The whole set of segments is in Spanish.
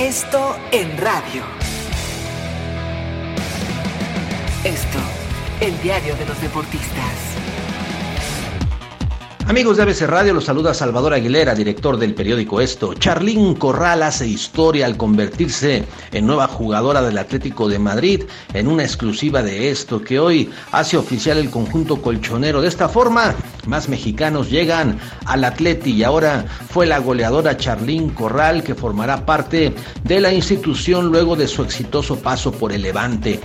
Esto en radio. Esto, el diario de los deportistas. Amigos de ABC Radio, los saluda Salvador Aguilera, director del periódico Esto. Charlín Corral hace historia al convertirse en nueva jugadora del Atlético de Madrid en una exclusiva de Esto que hoy hace oficial el conjunto colchonero. De esta forma, más mexicanos llegan al Atleti y ahora fue la goleadora Charlín Corral que formará parte de la institución luego de su exitoso paso por el Levante.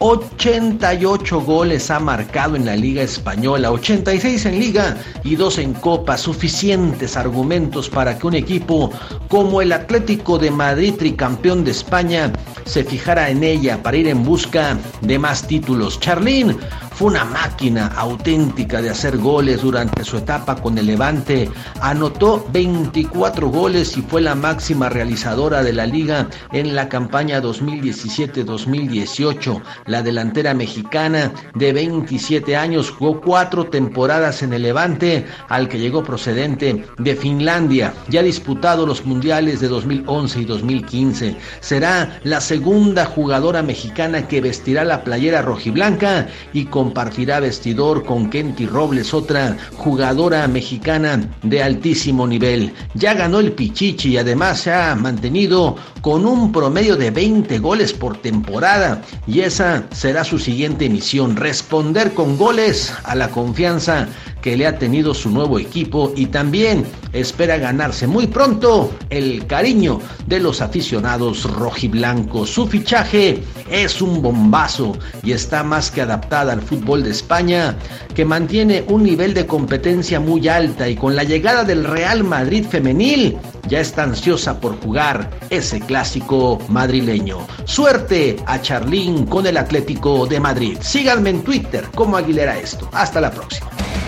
88 goles ha marcado en la Liga Española, 86 en Liga y 2 en Copa. Suficientes argumentos para que un equipo como el Atlético de Madrid, tricampeón de España, se fijara en ella para ir en busca de más títulos. Charlín fue una máquina auténtica de hacer goles durante su etapa con el Levante. Anotó 24 goles y fue la máxima realizadora de la liga en la campaña 2017-2018. La delantera mexicana de 27 años jugó cuatro temporadas en el Levante, al que llegó procedente de Finlandia. Ya ha disputado los mundiales de 2011 y 2015. Será la segunda jugadora mexicana que vestirá la playera rojiblanca y con compartirá vestidor con Kenty Robles, otra jugadora mexicana de altísimo nivel. Ya ganó el Pichichi y además se ha mantenido con un promedio de 20 goles por temporada. Y esa será su siguiente misión, responder con goles a la confianza que le ha tenido su nuevo equipo y también espera ganarse muy pronto el cariño de los aficionados rojiblancos. Su fichaje es un bombazo y está más que adaptada al fútbol de España, que mantiene un nivel de competencia muy alta y con la llegada del Real Madrid femenil ya está ansiosa por jugar ese clásico madrileño. Suerte a Charlín con el Atlético de Madrid. Síganme en Twitter como Aguilera Esto. Hasta la próxima.